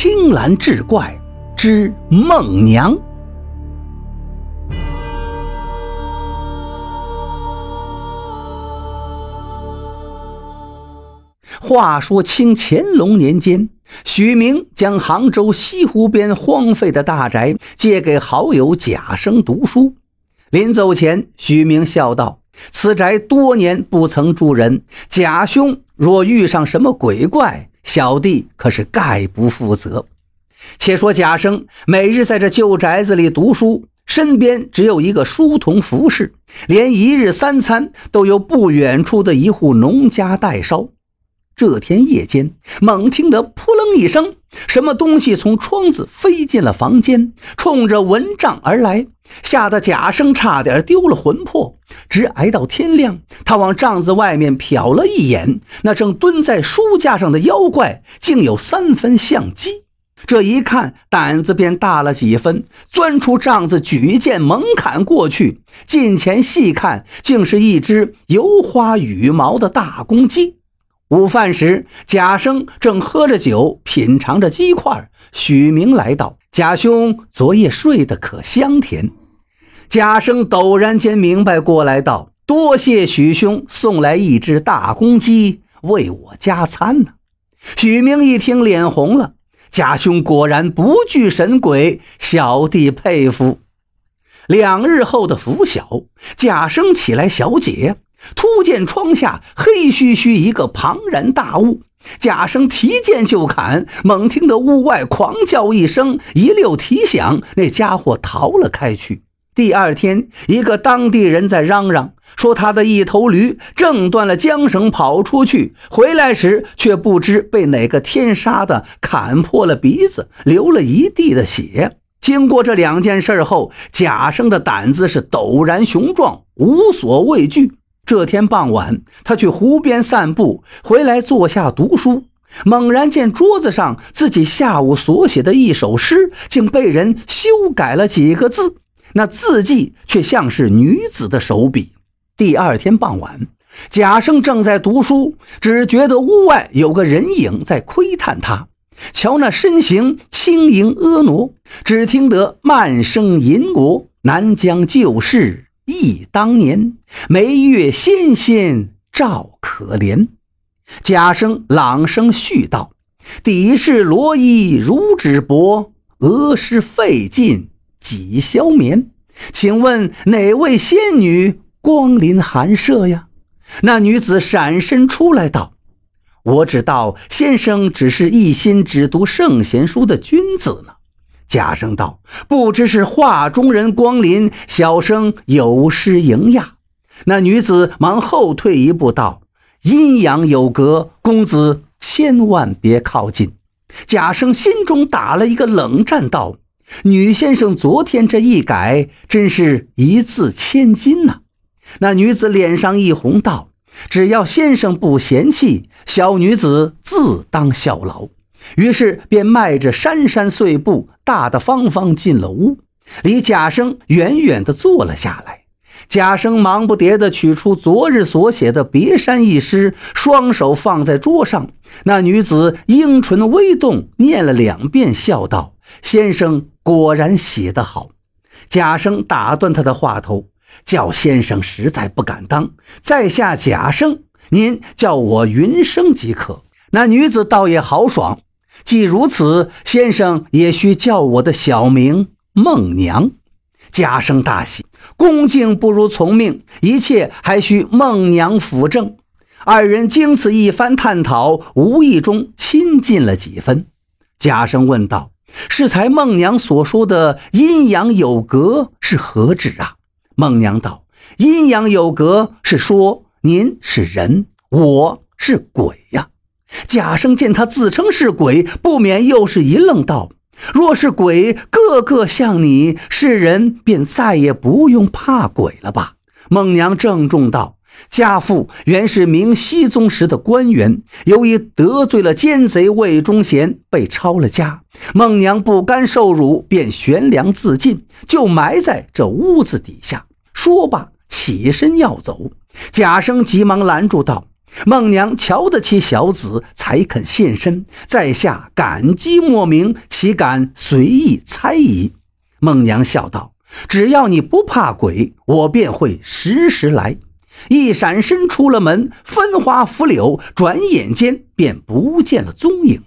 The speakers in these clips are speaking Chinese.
青蓝志怪之孟娘。话说清乾隆年间，许明将杭州西湖边荒废的大宅借给好友贾生读书。临走前，许明笑道：“此宅多年不曾住人，贾兄若遇上什么鬼怪，小弟可是概不负责。”且说贾生每日在这旧宅子里读书，身边只有一个书童服侍，连一日三餐都由不远处的一户农家代烧。这天夜间，猛听得扑棱一声，什么东西从窗子飞进了房间，冲着蚊帐而来，吓得贾生差点丢了魂魄。直挨到天亮，他往帐子外面瞟了一眼，那正蹲在书架上的妖怪，竟有三分像鸡。这一看，胆子便大了几分，钻出帐子，举剑猛砍过去。近前细看，竟是一只油花羽毛的大公鸡。午饭时，贾生正喝着酒，品尝着鸡块。许明来到，贾兄昨夜睡得可香甜？贾生陡然间明白过来，道：“多谢许兄送来一只大公鸡为我加餐呢。”许明一听，脸红了。贾兄果然不惧神鬼，小弟佩服。两日后的拂晓，贾生起来小解。突见窗下黑黢黢一个庞然大物，贾生提剑就砍，猛听得屋外狂叫一声，一溜蹄响，那家伙逃了开去。第二天，一个当地人在嚷嚷说，他的一头驴挣断了缰绳跑出去，回来时却不知被哪个天杀的砍破了鼻子，流了一地的血。经过这两件事后，贾生的胆子是陡然雄壮，无所畏惧。这天傍晚，他去湖边散步，回来坐下读书，猛然见桌子上自己下午所写的一首诗，竟被人修改了几个字，那字迹却像是女子的手笔。第二天傍晚，贾生正在读书，只觉得屋外有个人影在窥探他，瞧那身形轻盈婀娜，只听得慢声吟哦，南疆旧事。忆当年，眉月纤纤照可怜。贾生朗声絮道：“底是罗衣如纸帛，额是费尽几宵眠。请问哪位仙女光临寒舍呀？”那女子闪身出来道：“我只道先生只是一心只读圣贤书的君子呢。”贾生道：“不知是画中人光临，小生有失迎呀。”那女子忙后退一步道：“阴阳有隔，公子千万别靠近。”贾生心中打了一个冷战，道：“女先生昨天这一改，真是一字千金呐。”那女子脸上一红，道：“只要先生不嫌弃，小女子自当效劳。”于是便迈着姗姗碎步，大大方方进了屋，离贾生远远地坐了下来。贾生忙不迭地取出昨日所写的别山一诗，双手放在桌上。那女子樱唇微动，念了两遍，笑道：“先生果然写得好。”贾生打断他的话头，叫先生实在不敢当，在下贾生，您叫我云生即可。那女子倒也豪爽。既如此，先生也需叫我的小名孟娘。贾生大喜，恭敬不如从命，一切还需孟娘辅正。二人经此一番探讨，无意中亲近了几分。贾生问道：“是才孟娘所说的阴阳有隔是何指啊？”孟娘道：“阴阳有隔是说您是人，我是鬼呀。”贾生见他自称是鬼，不免又是一愣，道：“若是鬼个个像你，世人便再也不用怕鬼了吧？”孟娘郑重道：“家父原是明熹宗时的官员，由于得罪了奸贼魏忠贤，被抄了家。孟娘不甘受辱，便悬梁自尽，就埋在这屋子底下。”说罢，起身要走。贾生急忙拦住道：孟娘瞧得起小子，才肯现身。在下感激莫名，岂敢随意猜疑？孟娘笑道：“只要你不怕鬼，我便会时时来。”一闪身出了门，分花拂柳，转眼间便不见了踪影。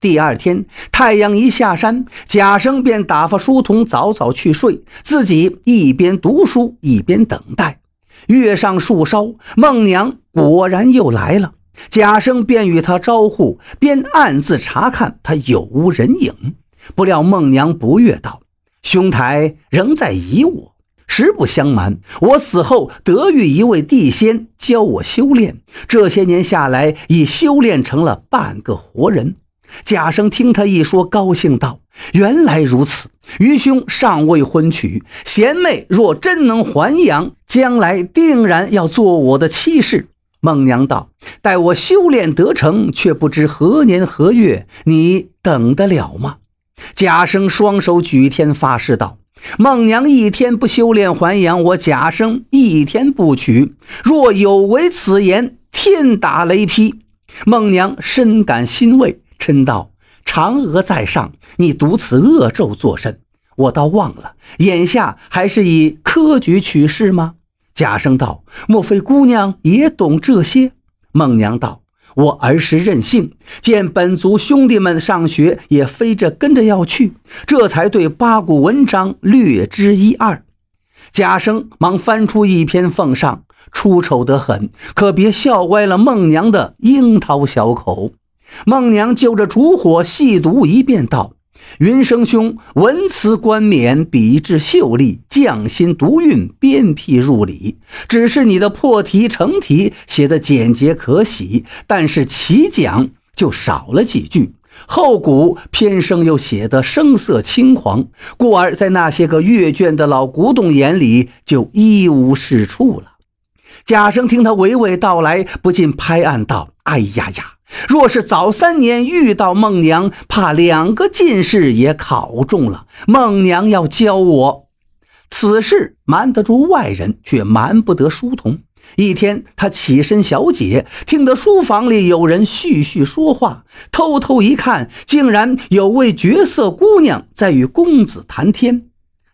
第二天，太阳一下山，贾生便打发书童早早去睡，自己一边读书一边等待。月上树梢，孟娘果然又来了。贾生便与他招呼，边暗自查看他有无人影。不料孟娘不悦道：“兄台仍在疑我。实不相瞒，我死后得遇一位地仙，教我修炼。这些年下来，已修炼成了半个活人。”贾生听他一说，高兴道：“原来如此，愚兄尚未婚娶，贤妹若真能还阳，将来定然要做我的妻室。”孟娘道：“待我修炼得成，却不知何年何月，你等得了吗？”贾生双手举天发誓道：“孟娘一天不修炼还阳，我贾生一天不娶。若有违此言，天打雷劈。”孟娘深感欣慰。嗔道：“嫦娥在上，你读此恶咒作甚？我倒忘了，眼下还是以科举取士吗？”贾生道：“莫非姑娘也懂这些？”孟娘道：“我儿时任性，见本族兄弟们上学，也非着跟着要去，这才对八股文章略知一二。”贾生忙翻出一篇奉上，出丑得很，可别笑歪了孟娘的樱桃小口。孟娘就着烛火细读一遍，道：“云生兄文辞冠冕，笔致秀丽，匠心独运，鞭辟入里。只是你的破题成题写的简洁可喜，但是起讲就少了几句，后古偏生又写得声色轻狂，故而在那些个阅卷的老古董眼里就一无是处了。”贾生听他娓娓道来，不禁拍案道：“哎呀呀！”若是早三年遇到孟娘，怕两个进士也考中了。孟娘要教我，此事瞒得住外人，却瞒不得书童。一天，他起身小解，听得书房里有人絮絮说话，偷偷一看，竟然有位绝色姑娘在与公子谈天。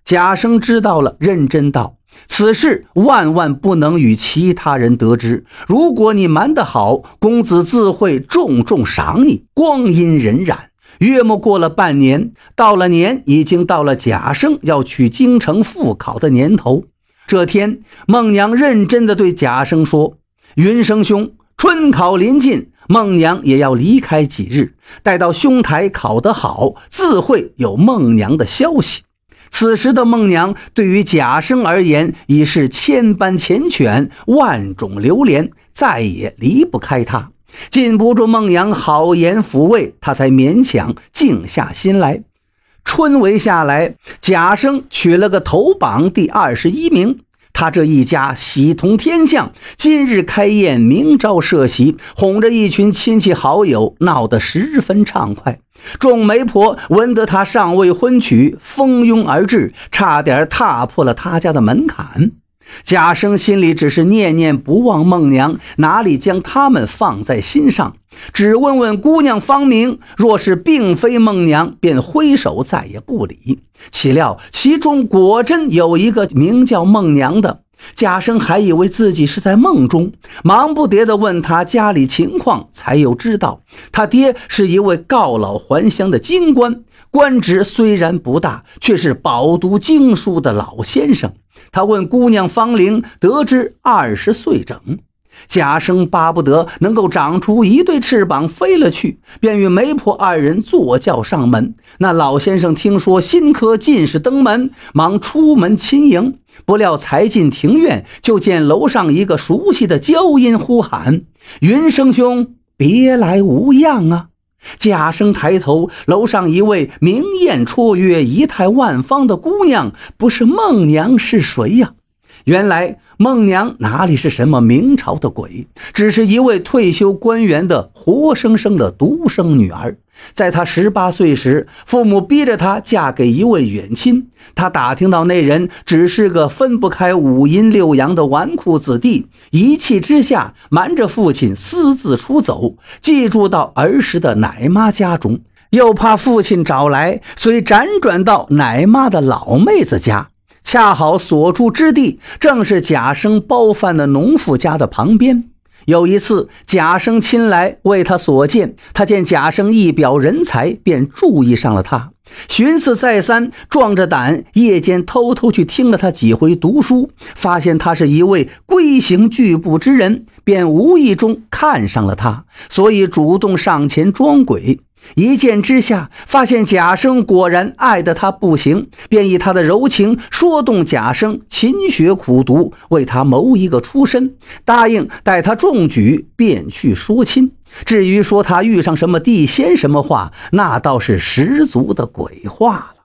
贾生知道了，认真道。此事万万不能与其他人得知。如果你瞒得好，公子自会重重赏你。光阴荏苒，约莫过了半年，到了年，已经到了贾生要去京城复考的年头。这天，孟娘认真地对贾生说：“云生兄，春考临近，孟娘也要离开几日。待到兄台考得好，自会有孟娘的消息。”此时的孟娘对于贾生而言已是千般缱绻、万种流连，再也离不开他。禁不住孟娘好言抚慰，他才勉强静下心来。春闱下来，贾生取了个头榜第二十一名。他这一家喜同天降，今日开宴，明朝设席，哄着一群亲戚好友，闹得十分畅快。众媒婆闻得他尚未婚娶，蜂拥而至，差点踏破了他家的门槛。贾生心里只是念念不忘孟娘，哪里将他们放在心上？只问问姑娘芳名，若是并非孟娘，便挥手再也不理。岂料其中果真有一个名叫孟娘的，贾生还以为自己是在梦中，忙不迭地问他家里情况，才又知道他爹是一位告老还乡的京官，官职虽然不大，却是饱读经书的老先生。他问姑娘芳龄，得知二十岁整。贾生巴不得能够长出一对翅膀飞了去，便与媒婆二人坐轿上门。那老先生听说新科进士登门，忙出门亲迎。不料才进庭院，就见楼上一个熟悉的娇音呼喊：“云生兄，别来无恙啊！”贾生抬头，楼上一位明艳绰约、仪态万方的姑娘，不是孟娘是谁呀？原来孟娘哪里是什么明朝的鬼，只是一位退休官员的活生生的独生女儿。在她十八岁时，父母逼着她嫁给一位远亲。她打听到那人只是个分不开五阴六阳的纨绔子弟，一气之下瞒着父亲私自出走，寄住到儿时的奶妈家中。又怕父亲找来，遂辗转到奶妈的老妹子家。恰好所住之地正是贾生包饭的农妇家的旁边。有一次，贾生亲来为他所见，他见贾生一表人才，便注意上了他。寻思再三，壮着胆夜间偷偷去听了他几回读书，发现他是一位规行矩步之人，便无意中看上了他，所以主动上前装鬼。一见之下，发现贾生果然爱得他不行，便以他的柔情说动贾生勤学苦读，为他谋一个出身，答应待他中举便去说亲。至于说他遇上什么地仙什么话，那倒是十足的鬼话了。